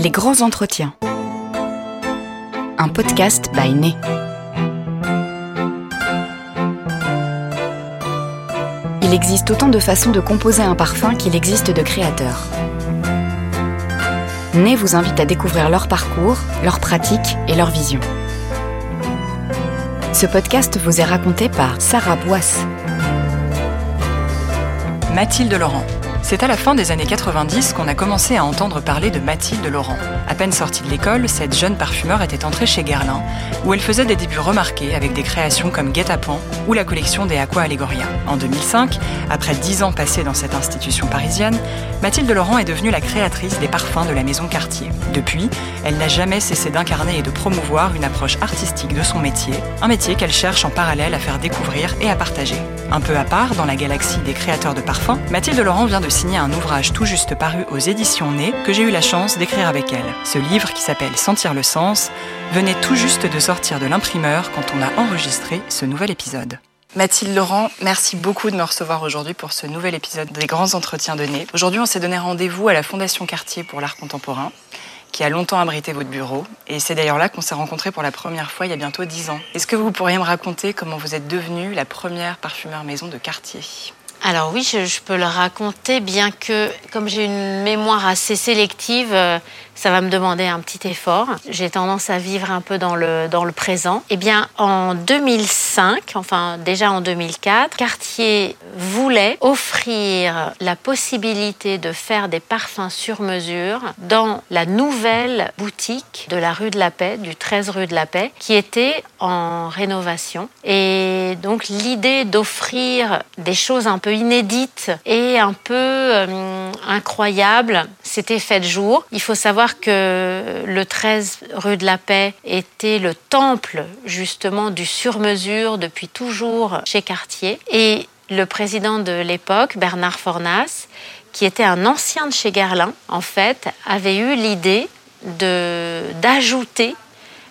Les grands entretiens. Un podcast by Né. Il existe autant de façons de composer un parfum qu'il existe de créateurs. Né vous invite à découvrir leur parcours, leurs pratiques et leur vision. Ce podcast vous est raconté par Sarah Boisse. Mathilde Laurent. C'est à la fin des années 90 qu'on a commencé à entendre parler de Mathilde Laurent. À peine sortie de l'école, cette jeune parfumeur était entrée chez Guerlain, où elle faisait des débuts remarqués avec des créations comme Guet-apens ou la collection des Aqua Allegoria. En 2005, après dix ans passés dans cette institution parisienne, Mathilde Laurent est devenue la créatrice des parfums de la maison Cartier. Depuis, elle n'a jamais cessé d'incarner et de promouvoir une approche artistique de son métier, un métier qu'elle cherche en parallèle à faire découvrir et à partager. Un peu à part, dans la galaxie des créateurs de parfums, Mathilde Laurent vient de signé un ouvrage tout juste paru aux éditions Nez que j'ai eu la chance d'écrire avec elle. Ce livre, qui s'appelle Sentir le sens, venait tout juste de sortir de l'imprimeur quand on a enregistré ce nouvel épisode. Mathilde Laurent, merci beaucoup de me recevoir aujourd'hui pour ce nouvel épisode des grands entretiens de Nez. Aujourd'hui, on s'est donné rendez-vous à la Fondation Cartier pour l'art contemporain qui a longtemps abrité votre bureau. Et c'est d'ailleurs là qu'on s'est rencontrés pour la première fois il y a bientôt dix ans. Est-ce que vous pourriez me raconter comment vous êtes devenue la première parfumeur maison de Cartier alors oui, je, peux le raconter, bien que comme j'ai une mémoire assez sélective, euh, ça va me demander un petit effort. J'ai tendance à vivre un peu dans le, dans le présent. Eh bien, en 2005, enfin déjà en 2004, Cartier voulait offrir la possibilité de faire des parfums sur mesure dans la nouvelle boutique de la rue de la Paix, du 13 rue de la Paix, qui était en rénovation. Et donc l'idée d'offrir des choses un peu inédites et un peu euh, incroyables, c'était fait jour. Il faut savoir que le 13 rue de la Paix était le temple justement du sur-mesure depuis toujours chez Cartier. Et le président de l'époque, Bernard Fornas, qui était un ancien de chez Guerlain, en fait, avait eu l'idée d'ajouter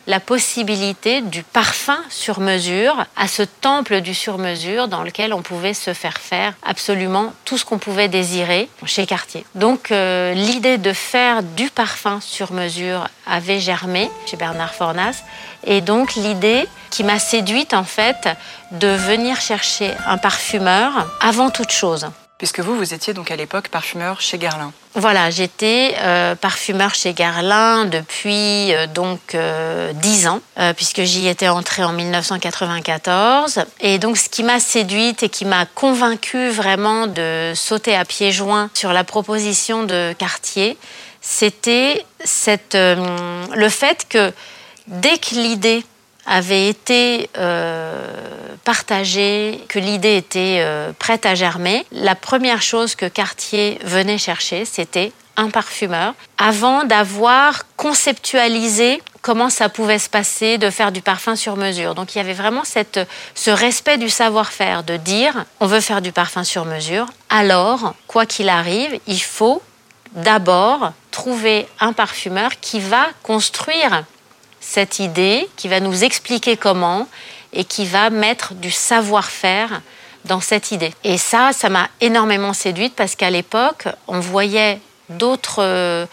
la possibilité du parfum sur mesure à ce temple du sur mesure dans lequel on pouvait se faire faire absolument tout ce qu'on pouvait désirer chez Cartier. Donc euh, l'idée de faire du parfum sur mesure avait germé chez Bernard Fornas et donc l'idée qui m'a séduite en fait de venir chercher un parfumeur avant toute chose puisque vous, vous étiez donc à l'époque parfumeur chez Guerlain. Voilà, j'étais euh, parfumeur chez Guerlain depuis euh, donc euh, 10 ans, euh, puisque j'y étais entrée en 1994. Et donc, ce qui m'a séduite et qui m'a convaincue vraiment de sauter à pieds joints sur la proposition de Cartier, c'était le fait que dès que l'idée avait été euh, partagée, que l'idée était euh, prête à germer, la première chose que Cartier venait chercher, c'était un parfumeur, avant d'avoir conceptualisé comment ça pouvait se passer de faire du parfum sur mesure. Donc il y avait vraiment cette, ce respect du savoir-faire, de dire on veut faire du parfum sur mesure, alors, quoi qu'il arrive, il faut d'abord trouver un parfumeur qui va construire cette idée, qui va nous expliquer comment et qui va mettre du savoir-faire dans cette idée. Et ça, ça m'a énormément séduite parce qu'à l'époque, on voyait d'autres euh,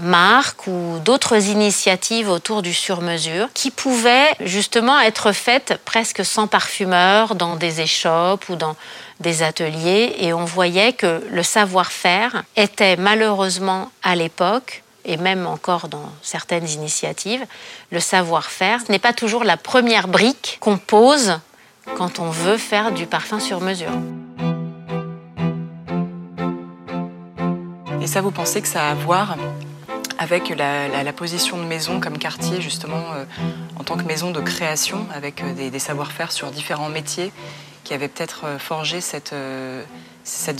marques ou d'autres initiatives autour du sur-mesure qui pouvaient justement être faites presque sans parfumeur dans des échoppes ou dans des ateliers et on voyait que le savoir-faire était malheureusement à l'époque et même encore dans certaines initiatives, le savoir-faire n'est pas toujours la première brique qu'on pose quand on veut faire du parfum sur mesure. Et ça, vous pensez que ça a à voir avec la, position de maison comme quartier, justement, euh, en tant que maison de création, avec euh, des, savoir-faire sur différents métiers, qui avaient peut-être euh, forgé cette,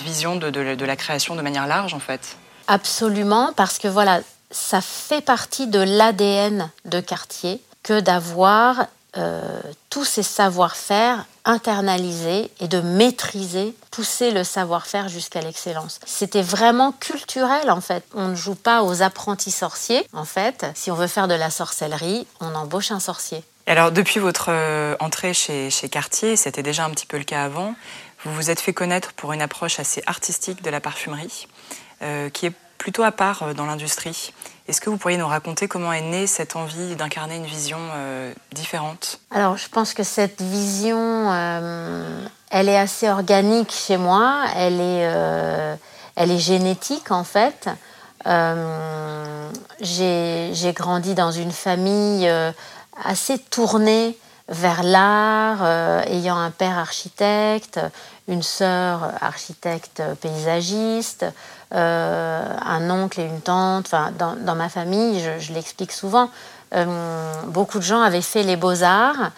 vision de la création de manière large, en fait? Absolument, parce que voilà, ça fait partie de l'ADN de Cartier que d'avoir euh, tous ces savoir-faire internalisés et de maîtriser, pousser le savoir-faire jusqu'à l'excellence. C'était vraiment culturel en fait. On ne joue pas aux apprentis sorciers. En fait, si on veut faire de la sorcellerie, on embauche un sorcier. Alors depuis votre euh, entrée chez, chez Cartier, c'était déjà un petit peu le cas avant, vous vous êtes fait connaître pour une approche assez artistique de la parfumerie, qui est plutôt à part dans l'industrie. Est-ce que vous pourriez nous raconter comment est née cette envie d'incarner une vision différente? Alors, je pense que cette vision, elle est assez organique chez moi. Elle est, elle est génétique en fait. j'ai grandi dans une famille assez tournée vers l'art, euh, ayant un père architecte, une sœur architecte paysagiste, euh, un oncle et une tante. Enfin, dans, ma famille, je, l'explique souvent, euh, beaucoup de gens avaient fait les beaux-arts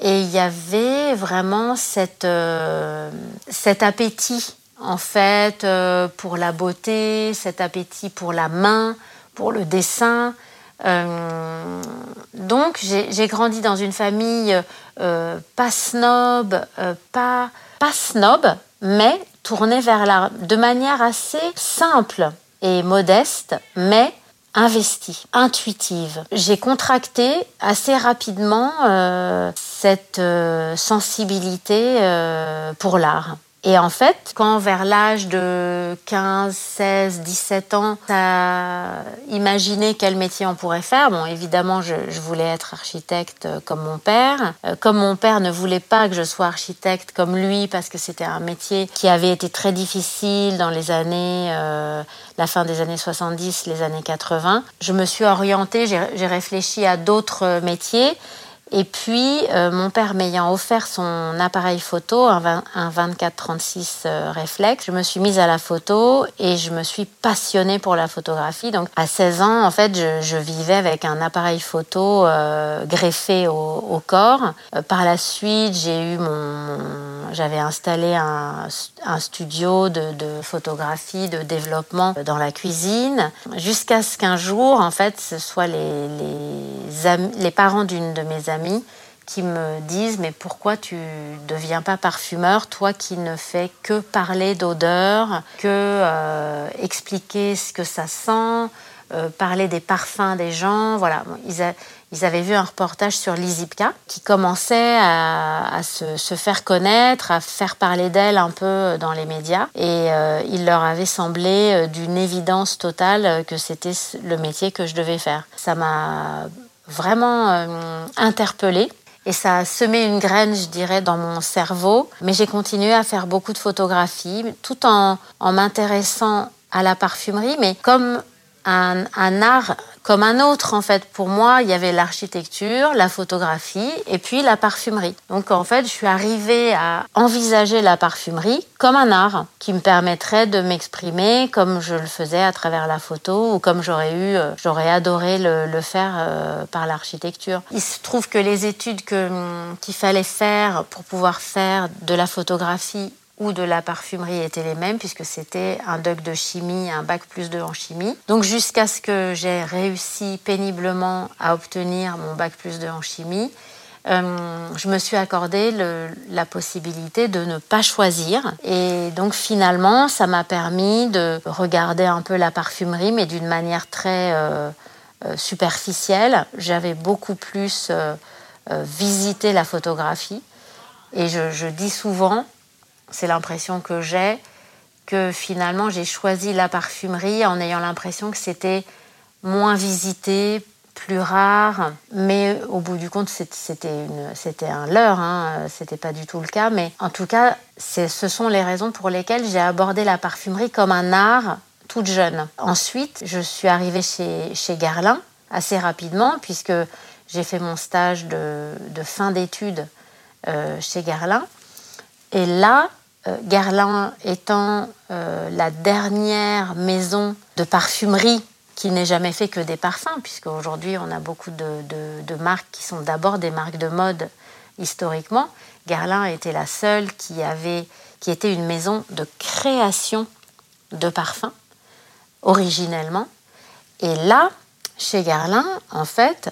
et il y avait vraiment cet appétit, en fait, pour la beauté, cet appétit pour la main, pour le dessin. Euh, donc j'ai grandi dans une famille euh, pas snob, euh, pas, pas snob, mais tournée vers l'art de manière assez simple et modeste, mais investie, intuitive. J'ai contracté assez rapidement cette sensibilité pour l'art. Et en fait, quand vers l'âge de 15, 16, 17 ans, t'as imaginé quel métier on pourrait faire, bon, évidemment, je, voulais être architecte euh, comme mon père. Euh, comme mon père ne voulait pas que je sois architecte comme lui, parce que c'était un métier qui avait été très difficile dans les années, euh, la fin des années 70, les années 80, je me suis orientée, j'ai réfléchi à d'autres métiers. Et puis, euh, mon père m'ayant offert son appareil photo, un, 24-36 euh, réflexe, je me suis mise à la photo et je me suis passionnée pour la photographie. Donc, à 16 ans, en fait, je, vivais avec un appareil photo euh, greffé au, corps. par la suite, j'ai eu mon, j'avais installé un, studio de, photographie, de développement dans la cuisine, jusqu'à ce qu'un jour, en fait, ce soit les, les, les parents d'une de mes amies qui me disent mais pourquoi tu deviens pas parfumeur toi qui ne fais que parler d'odeur que euh, expliquer ce que ça sent euh, parler des parfums des gens. Voilà. Ils, avaient vu un reportage sur Lizipka qui commençait à, se, faire connaître à faire parler d'elle un peu dans les médias. Et euh, il leur avait semblé d'une évidence totale que c'était le métier que je devais faire. Ça m'a vraiment euh, interpellée. Et ça a semé une graine, je dirais, dans mon cerveau. Mais j'ai continué à faire beaucoup de photographies, tout en, en m'intéressant à la parfumerie, mais comme un, art comme un autre en fait. Pour moi, il y avait l'architecture, la photographie et puis la parfumerie. Donc en fait, je suis arrivée à envisager la parfumerie comme un art qui me permettrait de m'exprimer comme je le faisais à travers la photo ou comme j'aurais eu, euh, j'aurais adoré le, faire euh, par l'architecture. Il se trouve que les études hum, qu'il fallait faire pour pouvoir faire de la photographie ou de la parfumerie étaient les mêmes puisque c'était un doc de chimie, un bac plus 2 en chimie. Donc jusqu'à ce que j'ai réussi péniblement à obtenir mon bac plus 2 en chimie, euh, je me suis accordé la possibilité de ne pas choisir. Et donc finalement, ça m'a permis de regarder un peu la parfumerie, mais d'une manière très euh, euh, superficielle. J'avais beaucoup plus visité la photographie. Et je, je dis souvent, c'est l'impression que j'ai, que finalement j'ai choisi la parfumerie en ayant l'impression que c'était moins visité, plus rare, mais au bout du compte c'était un leurre, hein, c'était pas du tout le cas, mais en tout cas ce sont les raisons pour lesquelles j'ai abordé la parfumerie comme un art toute jeune. Ensuite, je suis arrivée chez, chez Garlin assez rapidement puisque j'ai fait mon stage de, fin d'études euh, chez Garlin. Et là, Guerlain étant euh, la dernière maison de parfumerie qui n'ait jamais fait que des parfums, puisque aujourd'hui on a beaucoup de, marques qui sont d'abord des marques de mode historiquement. Guerlain était la seule qui avait, qui était une maison de création de parfums originellement. Et là, chez Guerlain, en fait,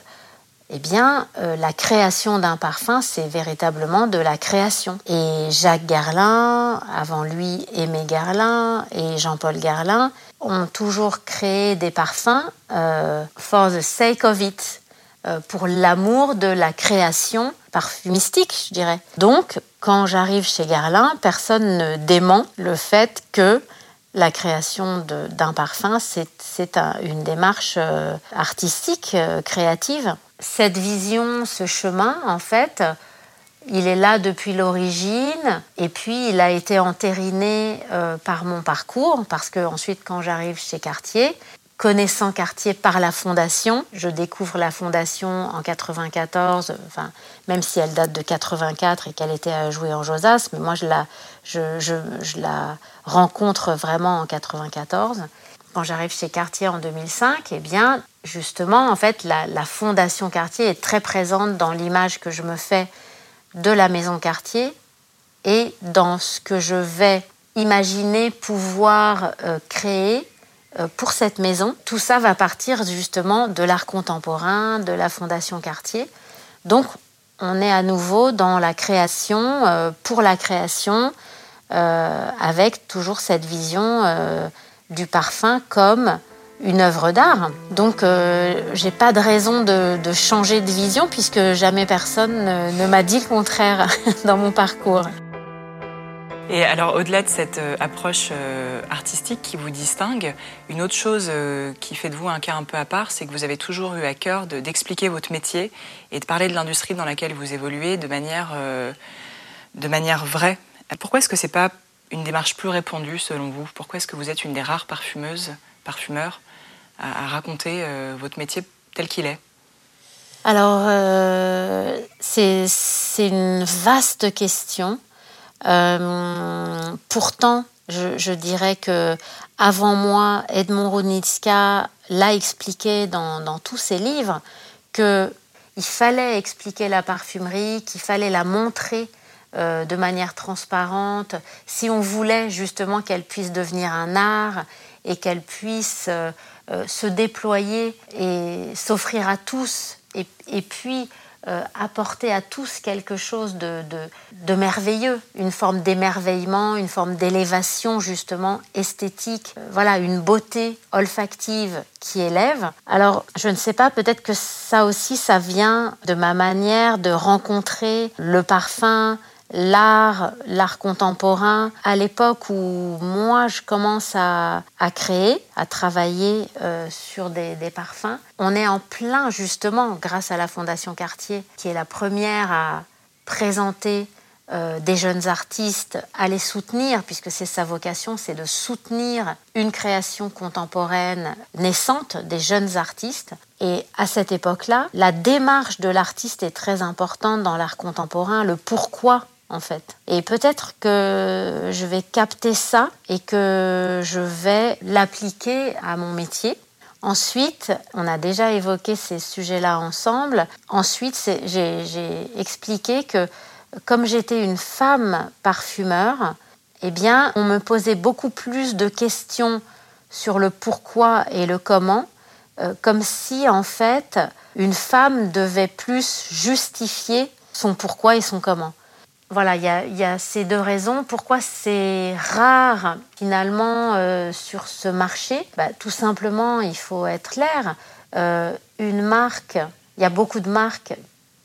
eh bien, euh, la création d'un parfum, c'est véritablement de la création. Et Jacques Garlin, avant lui Aimé Garlin et Jean-Paul Garlin, ont toujours créé des parfums euh, for the sake of it, euh, pour l'amour de la création parfumistique, je dirais. Donc, quand j'arrive chez Garlin, personne ne dément le fait que la création d'un parfum, c'est une démarche artistique, créative. Cette vision, ce chemin, en fait, il est là depuis l'origine et puis il a été entériné euh, par mon parcours parce que ensuite quand j'arrive chez Cartier, connaissant Cartier par la fondation, je découvre la fondation en 94, enfin même si elle date de 84 et qu'elle était à jouer en Josas, mais moi je la, je, la rencontre vraiment en 94. Quand j'arrive chez Cartier en 2005, eh bien justement en fait la, fondation Cartier est très présente dans l'image que je me fais de la maison quartier et dans ce que je vais imaginer pouvoir euh, créer euh, pour cette maison. Tout ça va partir justement de l'art contemporain, de la Fondation Cartier. Donc on est à nouveau dans la création, euh, pour la création, avec toujours cette vision du parfum comme une œuvre d'art. Donc, euh, j'ai pas de raison de, changer de vision puisque jamais personne ne, m'a dit le contraire dans mon parcours. Et alors, au-delà de cette euh, approche euh, artistique qui vous distingue, une autre chose qui fait de vous un cas un peu à part, c'est que vous avez toujours eu à cœur d'expliquer votre métier et de parler de l'industrie dans laquelle vous évoluez de manière, de manière vraie. Pourquoi est-ce que c'est pas une démarche plus répandue selon vous? Pourquoi est-ce que vous êtes une des rares parfumeuses, parfumeurs à, raconter euh, votre métier tel qu'il est? Alors, euh, c'est une vaste question. Euh, pourtant, je, dirais que avant moi, Edmond Rounitska l'a expliqué dans, dans, tous ses livres que il fallait expliquer la parfumerie, qu'il fallait la montrer de manière transparente, si on voulait justement qu'elle puisse devenir un art et qu'elle puisse euh, se déployer et s'offrir à tous, et, puis euh, apporter à tous quelque chose de, de, merveilleux, une forme d'émerveillement, une forme d'élévation justement esthétique, euh, voilà, une beauté olfactive qui élève. Alors, je ne sais pas, peut-être que ça aussi, ça vient de ma manière de rencontrer le parfum, l'art, l'art contemporain, à l'époque où moi je commence à, créer, à travailler euh, sur des, parfums, on est en plein justement, grâce à la Fondation Cartier, qui est la première à présenter euh, des jeunes artistes, à les soutenir, puisque c'est sa vocation, c'est de soutenir une création contemporaine naissante des jeunes artistes. Et à cette époque-là, la démarche de l'artiste est très importante dans l'art contemporain, le pourquoi en fait. Et peut-être que je vais capter ça et que je vais l'appliquer à mon métier. Ensuite, on a déjà évoqué ces sujets-là ensemble. Ensuite, j'ai expliqué que comme j'étais une femme parfumeur, eh bien, on me posait beaucoup plus de questions sur le pourquoi et le comment, euh, comme si en fait une femme devait plus justifier son pourquoi et son comment voilà, il y, a, ces deux raisons. Pourquoi c'est rare finalement euh, sur ce marché? Bah, Tout simplement, il faut être clair. Euh, une marque, il y a beaucoup de marques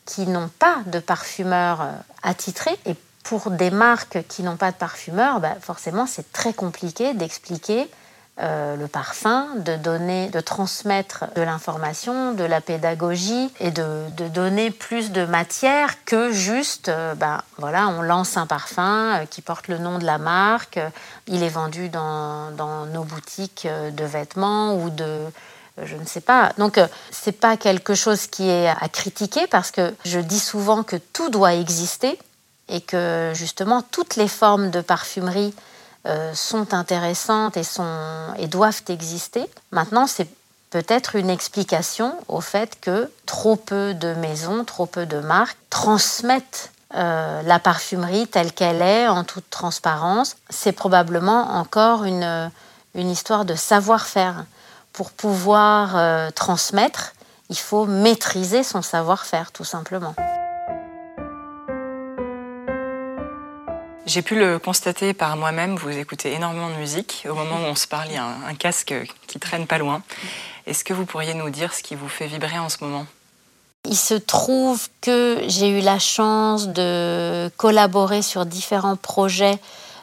qui n'ont pas de parfumeur euh, attitré. Et pour des marques qui n'ont pas de parfumeur, bah, forcément, c'est très compliqué d'expliquer euh, le parfum, de donner, de transmettre de l'information, de la pédagogie et de, donner plus de matière que juste, euh, ben, voilà, on lance un parfum euh, qui porte le nom de la marque, il est vendu dans, nos boutiques de vêtements ou de je ne sais pas. Donc c'est pas quelque chose qui est à critiquer parce que je dis souvent que tout doit exister et que justement toutes les formes de parfumerie euh, sont intéressantes et, sont, et doivent exister. Maintenant, c'est peut-être une explication au fait que trop peu de maisons, trop peu de marques transmettent euh, la parfumerie telle qu'elle est, en toute transparence. C'est probablement encore une, une histoire de savoir-faire. Pour pouvoir euh, transmettre, il faut maîtriser son savoir-faire, tout simplement. J'ai pu le constater par moi-même, vous écoutez énormément de musique. Au moment où on se parle, il y a un, casque qui traîne pas loin. Est-ce que vous pourriez nous dire ce qui vous fait vibrer en ce moment? Il se trouve que j'ai eu la chance de collaborer sur différents projets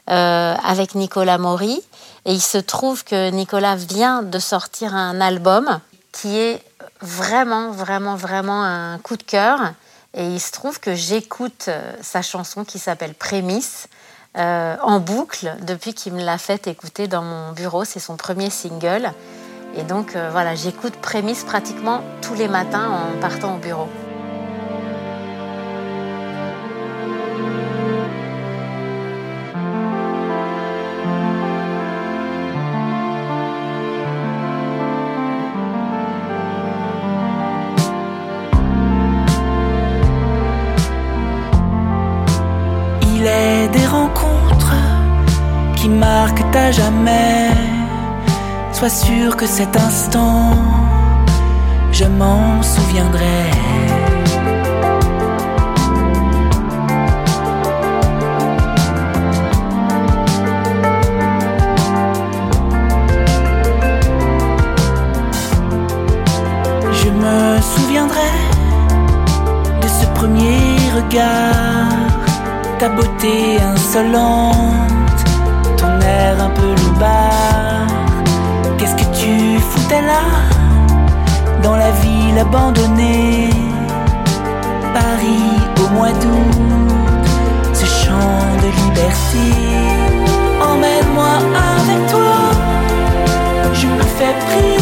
avec Nicolas Maury. Et il se trouve que Nicolas vient de sortir un album qui est vraiment, vraiment, vraiment un coup de cœur. Et il se trouve que j'écoute sa chanson qui s'appelle Prémisse euh, en boucle depuis qu'il me l'a fait écouter dans mon bureau. C'est son premier single. Et donc euh, voilà, j'écoute Prémisse pratiquement tous les matins en partant au bureau. Jamais. Sois sûr que cet instant, je m'en souviendrai. Je me souviendrai de ce premier regard, ta beauté insolente foutais là Dans la ville abandonnée. Paris au mois d'août Ce chant de liberté. Emmène-moi avec toi Je me fais prisonnier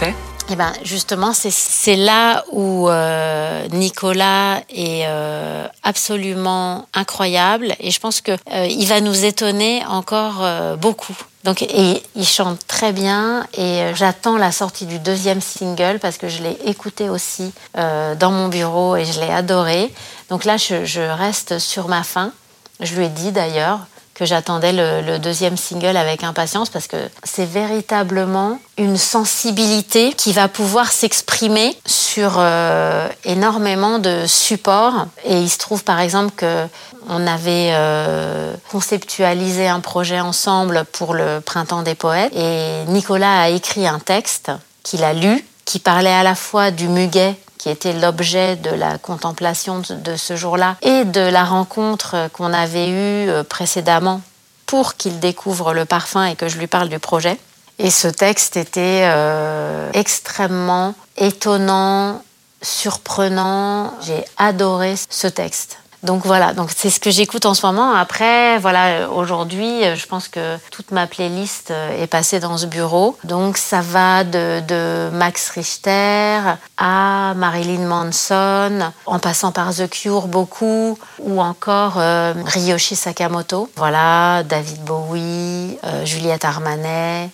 qui chantait eh ben, justement, c'est là où euh, Nicolas est euh, absolument incroyable et je pense que euh, il va nous étonner encore beaucoup. Donc, et, il chante très bien et j'attends la sortie du deuxième single parce que je l'ai écouté aussi dans mon bureau et je l'ai adoré. Donc là, je, je reste sur ma faim. Je lui ai dit d'ailleurs, que j'attendais le, deuxième single avec impatience parce que c'est véritablement une sensibilité qui va pouvoir s'exprimer sur euh, énormément de supports. Et il se trouve par exemple que on avait euh, conceptualisé un projet ensemble pour le Printemps des poètes et Nicolas a écrit un texte qu'il a lu qui parlait à la fois du muguet qui était l'objet de la contemplation de ce jour-là, et de la rencontre qu'on avait eue euh, précédemment pour qu'il découvre le parfum et que je lui parle du projet. Et ce texte était euh, extrêmement étonnant, surprenant. J'ai adoré ce texte. Donc voilà, donc c'est ce que j'écoute en ce moment. Après, voilà, aujourd'hui, je pense que toute ma playlist est passée dans ce bureau. Donc ça va de, Max Richter à Marilyn Manson, en passant par The Cure beaucoup, ou encore euh, Ryoshi Sakamoto. Voilà, David Bowie, euh, Juliette Armanet.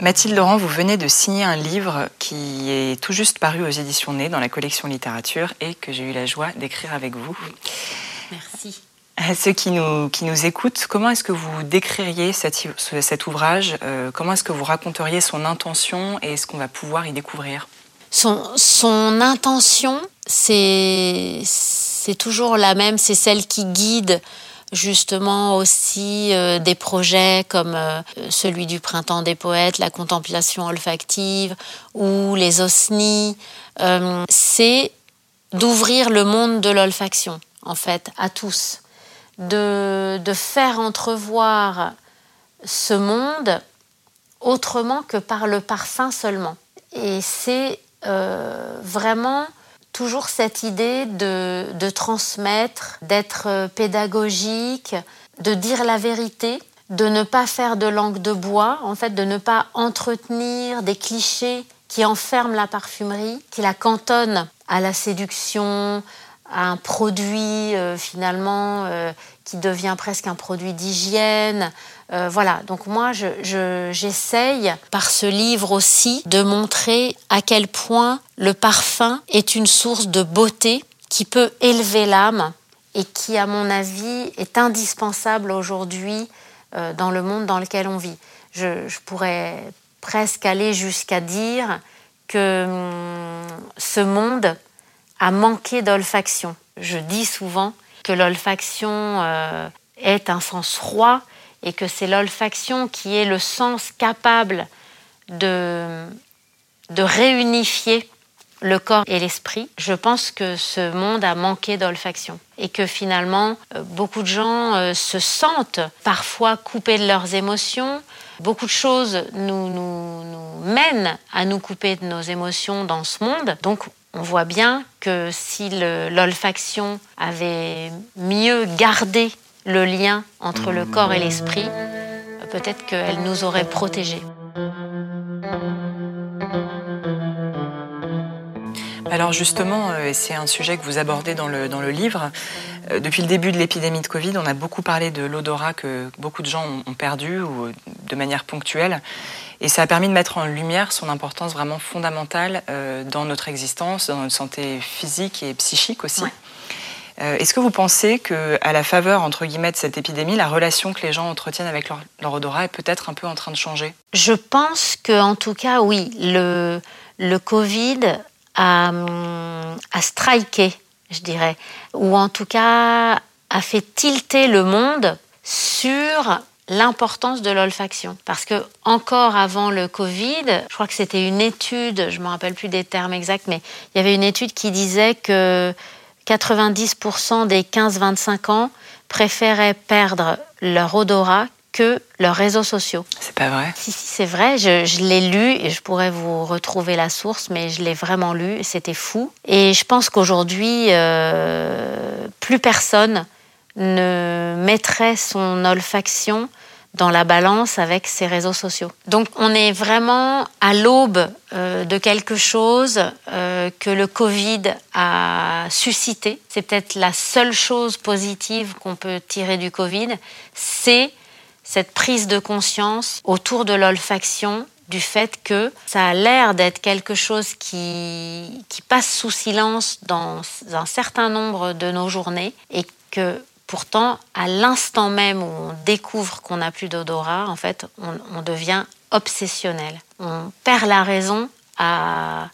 Mathilde Laurent, vous venez de signer un livre qui est tout juste paru aux éditions Nez dans la collection littérature et que j'ai eu la joie d'écrire avec vous. Merci. À ceux qui nous, qui nous écoutent, comment est-ce que vous décririez cet, cet ouvrage euh, Comment est-ce que vous raconteriez son intention et ce qu'on va pouvoir y découvrir? Son, son intention, c'est toujours la même, c'est celle qui guide justement aussi euh, des projets comme euh, celui du Printemps des poètes, la contemplation olfactive ou les OSNI, euh, c'est d'ouvrir le monde de l'olfaction, en fait, à tous, de, de, faire entrevoir ce monde autrement que par le parfum seulement. Et c'est vraiment toujours cette idée de, transmettre, d'être pédagogique, de dire la vérité, de ne pas faire de langue de bois, en fait, de ne pas entretenir des clichés qui enferment la parfumerie, qui la cantonnent à la séduction, à un produit euh, finalement euh, qui devient presque un produit d'hygiène, euh, voilà, donc moi j'essaye par ce livre aussi de montrer à quel point le parfum est une source de beauté qui peut élever l'âme et qui, à mon avis, est indispensable aujourd'hui euh, dans le monde dans lequel on vit. Je, pourrais presque aller jusqu'à dire que hum, ce monde a manqué d'olfaction. Je dis souvent que l'olfaction euh, est un sens roi et que c'est l'olfaction qui est le sens capable de, de réunifier le corps et l'esprit. Je pense que ce monde a manqué d'olfaction et que finalement, euh, beaucoup de gens euh, se sentent parfois coupés de leurs émotions. Beaucoup de choses nous, nous, nous mènent à nous couper de nos émotions dans ce monde. Donc, on voit bien que si l'olfaction avait mieux gardé le lien entre le corps et l'esprit, peut-être qu'elle nous aurait protégés. Alors justement, euh, c'est un sujet que vous abordez dans le, dans le livre. Euh, depuis le début de l'épidémie de Covid, on a beaucoup parlé de l'odorat que beaucoup de gens ont perdu ou de manière ponctuelle. Et ça a permis de mettre en lumière son importance vraiment fondamentale euh, dans notre existence, dans notre santé physique et psychique aussi. Est-ce que vous pensez qu'à la faveur, entre guillemets, de cette épidémie, la relation que les gens entretiennent avec leur, odorat est peut-être un peu en train de changer? Je pense qu'en tout cas, oui. Le, le Covid à, à striker, je dirais, ou en tout cas a fait tilter le monde sur l'importance de l'olfaction. Parce que encore avant le Covid, je crois que c'était une étude, je ne me rappelle plus des termes exacts, mais il y avait une étude qui disait que 90% des 15-25 ans préféraient perdre leur odorat que leurs réseaux sociaux. C'est pas vrai? Si, si c'est vrai. Je, l'ai lu et je pourrais vous retrouver la source, mais je l'ai vraiment lu. C'était fou. Et je pense qu'aujourd'hui, euh, plus personne ne mettrait son olfaction dans la balance avec ses réseaux sociaux. Donc on est vraiment à l'aube euh, de quelque chose euh, que le Covid a suscité. C'est peut-être la seule chose positive qu'on peut tirer du Covid, c'est cette prise de conscience autour de l'olfaction, du fait que ça a l'air d'être quelque chose qui, qui passe sous silence dans un certain nombre de nos journées et que pourtant, à l'instant même où on découvre qu'on n'a plus d'odorat, en fait, on, devient obsessionnel. On perd la raison à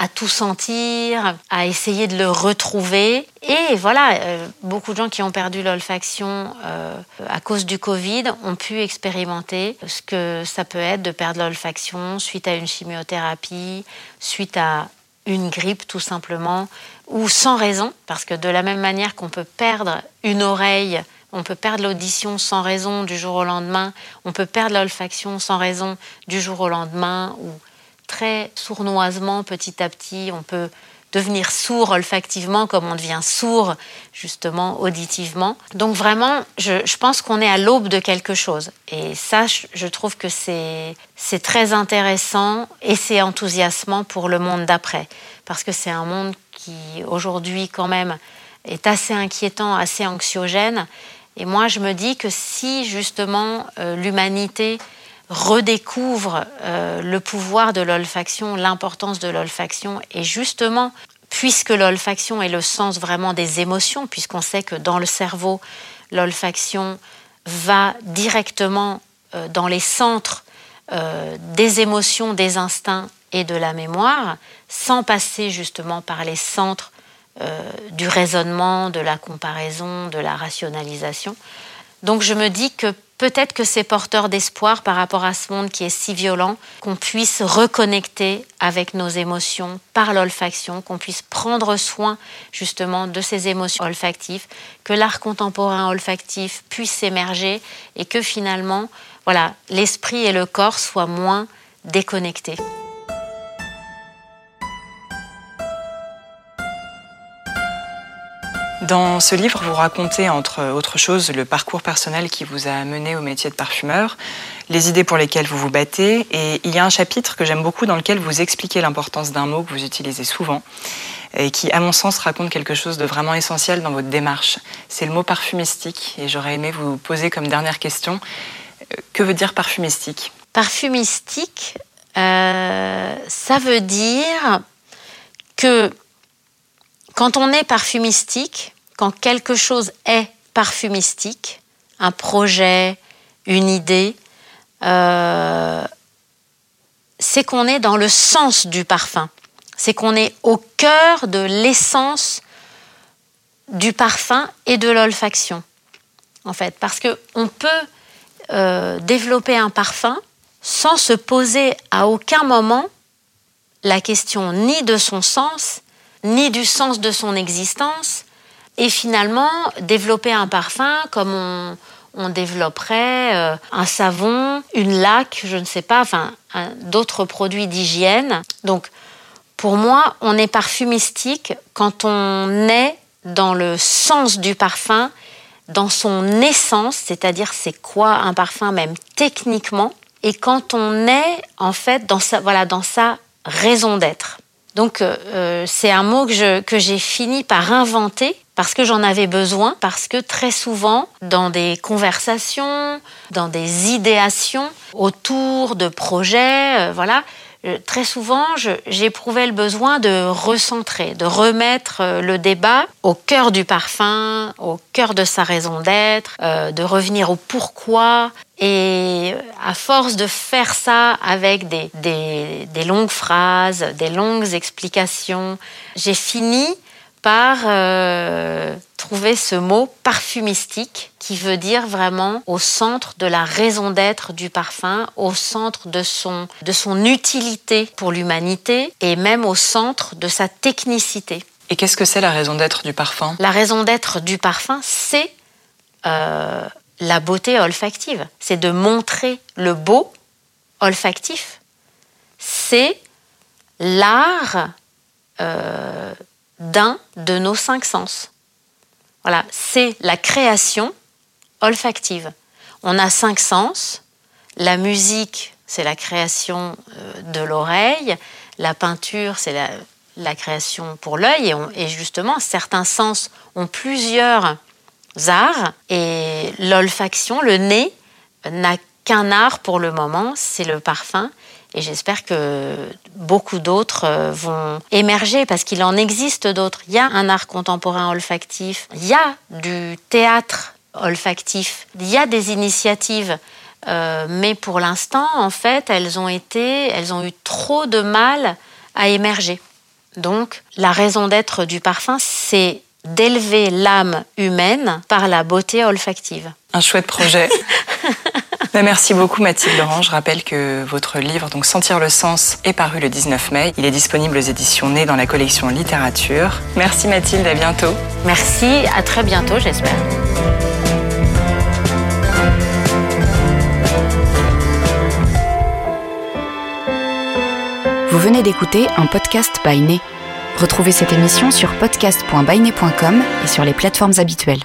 à tout sentir, à essayer de le retrouver. Et voilà, euh, beaucoup de gens qui ont perdu l'olfaction euh, à cause du Covid ont pu expérimenter ce que ça peut être de perdre l'olfaction suite à une chimiothérapie, suite à une grippe tout simplement, ou sans raison, parce que de la même manière qu'on peut perdre une oreille, on peut perdre l'audition sans raison du jour au lendemain, on peut perdre l'olfaction sans raison du jour au lendemain, ou très sournoisement, petit à petit, on peut devenir sourd olfactivement comme on devient sourd justement auditivement. Donc vraiment, je, pense qu'on est à l'aube de quelque chose. Et ça, je, trouve que c'est très intéressant et c'est enthousiasmant pour le monde d'après. Parce que c'est un monde qui aujourd'hui quand même est assez inquiétant, assez anxiogène. Et moi, je me dis que si justement euh, l'humanité redécouvre euh, le pouvoir de l'olfaction, l'importance de l'olfaction. Et justement, puisque l'olfaction est le sens vraiment des émotions, puisqu'on sait que dans le cerveau, l'olfaction va directement euh, dans les centres euh, des émotions, des instincts et de la mémoire, sans passer justement par les centres du raisonnement, de la comparaison, de la rationalisation. Donc je me dis que peut-être que c'est porteur d'espoir par rapport à ce monde qui est si violent, qu'on puisse reconnecter avec nos émotions par l'olfaction, qu'on puisse prendre soin justement de ces émotions olfactives, que l'art contemporain olfactif puisse émerger et que finalement, voilà, l'esprit et le corps soient moins déconnectés. Dans ce livre, vous racontez, entre autres choses, le parcours personnel qui vous a mené au métier de parfumeur, les idées pour lesquelles vous vous battez, et il y a un chapitre que j'aime beaucoup dans lequel vous expliquez l'importance d'un mot que vous utilisez souvent, et qui, à mon sens, raconte quelque chose de vraiment essentiel dans votre démarche. C'est le mot parfumistique, et j'aurais aimé vous poser comme dernière question, euh, que veut dire parfumistique? Parfumistique, euh, ça veut dire que quand on est parfumistique, quand quelque chose est parfumistique, un projet, une idée, euh, c'est qu'on est dans le sens du parfum. C'est qu'on est au cœur de l'essence du parfum et de l'olfaction. En fait, parce qu'on peut euh, développer un parfum sans se poser à aucun moment la question ni de son sens, ni du sens de son existence, et finalement développer un parfum comme on, développerait euh, un savon, une laque, je ne sais pas, enfin d'autres produits d'hygiène. Donc pour moi, on est parfumistique quand on est dans le sens du parfum, dans son essence, c'est-à-dire c'est quoi un parfum même techniquement, et quand on est en fait dans sa, voilà, dans sa raison d'être. Donc euh, euh, c'est un mot que j'ai fini par inventer parce que j'en avais besoin, parce que très souvent, dans des conversations, dans des idéations autour de projets, euh, voilà, très souvent, j'éprouvais le besoin de recentrer, de remettre euh, le débat au cœur du parfum, au cœur de sa raison d'être, de revenir au pourquoi. Et à force de faire ça avec des longues phrases, des longues explications, j'ai fini par euh, trouver ce mot parfumistique qui veut dire vraiment au centre de la raison d'être du parfum, au centre de son, de son utilité pour l'humanité et même au centre de sa technicité. Et qu'est-ce que c'est la raison d'être du parfum? La raison d'être du parfum, c'est euh, la beauté olfactive. C'est de montrer le beau olfactif. C'est l'art euh, d'un de nos cinq sens. Voilà, c'est la création olfactive. On a cinq sens. La musique, c'est la création euh, de l'oreille. La peinture, c'est la, création pour l'œil. Et, et, justement, certains sens ont plusieurs arts. Et l'olfaction, le nez, n'a qu'un art pour le moment, c'est le parfum. Et j'espère que beaucoup d'autres euh, vont émerger parce qu'il en existe d'autres. Il y a un art contemporain olfactif, il y a du théâtre olfactif, il y a des initiatives. Euh, mais pour l'instant, en fait, elles ont été, elles ont eu trop de mal à émerger. Donc, la raison d'être du parfum, c'est d'élever l'âme humaine par la beauté olfactive. Un chouette projet. Bah, merci beaucoup Mathilde Laurent. Je rappelle que votre livre, donc Sentir le sens, est paru le 19 mai. Il est disponible aux éditions Né dans la collection Littérature. Merci Mathilde, à bientôt. Merci, à très bientôt j'espère. Vous venez d'écouter un podcast by Né. Retrouvez cette émission sur podcast.byné.com et sur les plateformes habituelles.